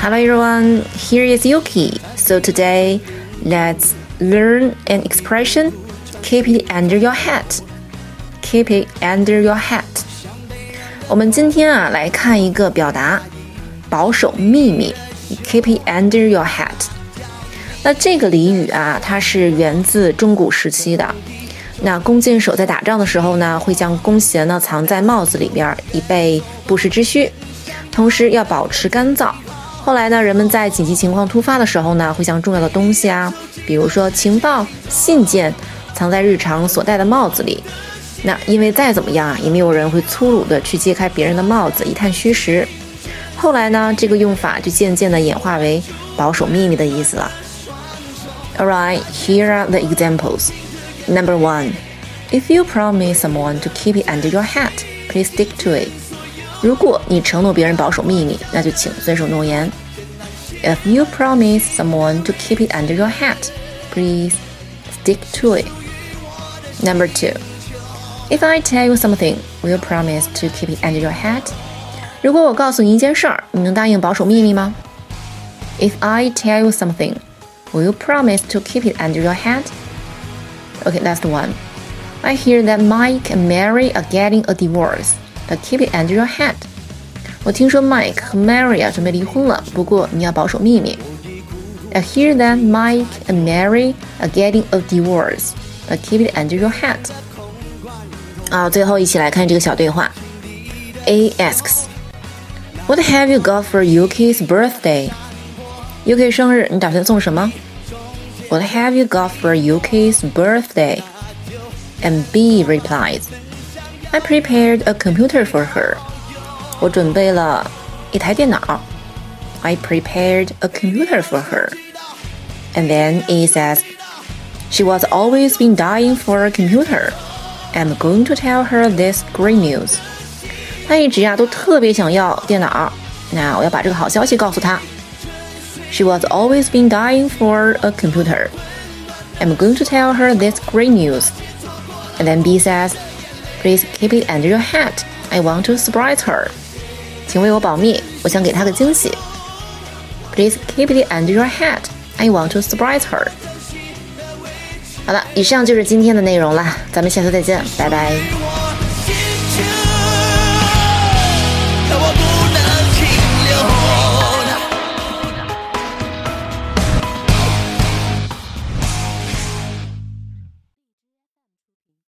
Hello everyone, here is Yuki. So today, let's learn an expression. Keep it under your hat. Keep it under your hat. 我们今天啊来看一个表达，保守秘密。Keep it under your hat。那这个俚语啊，它是源自中古时期的。那弓箭手在打仗的时候呢，会将弓弦呢藏在帽子里边，以备不时之需。同时要保持干燥。后来呢，人们在紧急情况突发的时候呢，会将重要的东西啊，比如说情报、信件，藏在日常所戴的帽子里。那因为再怎么样啊，也没有人会粗鲁的去揭开别人的帽子一探虚实。后来呢，这个用法就渐渐的演化为保守秘密的意思了。Alright, here are the examples. Number one, if you promise someone to keep it under your hat, please stick to it. 如果你承诺别人保守秘密，那就请遵守诺言。If you promise someone to keep it under your hat, please stick to it. Number two, if I tell you something, will you promise to keep it under your hat? 如果我告诉你一件事儿，你能答应保守秘密吗？If I tell you something, will you promise to keep it under your hat? Okay, that's the one. I hear that Mike and Mary are getting a divorce, but keep it under your hat. 我听说 Mike 和 Mary 啊准备离婚了，不过你要保守秘密。I hear that Mike and Mary are getting a divorce, but keep it under your hat. 啊，最后一起来看这个小对话。A asks. What have you got for Yuki's birthday? Yuki 生日，你打算送什么？What have you got for Yuki's birthday? And B replies, I prepared a computer for her. 我准备了一台电脑。I prepared a computer for her. And then E says, She was always been dying for a computer. I'm going to tell her this great news. 他一直呀都特别想要电脑，那我要把这个好消息告诉他。She was always been dying for a computer. I'm going to tell her this great news. And then B says, Please keep it under your hat. I want to surprise her. 请为我保密，我想给她个惊喜。Please keep it under your hat. I want to surprise her. 好了，以上就是今天的内容了，咱们下次再见，拜拜。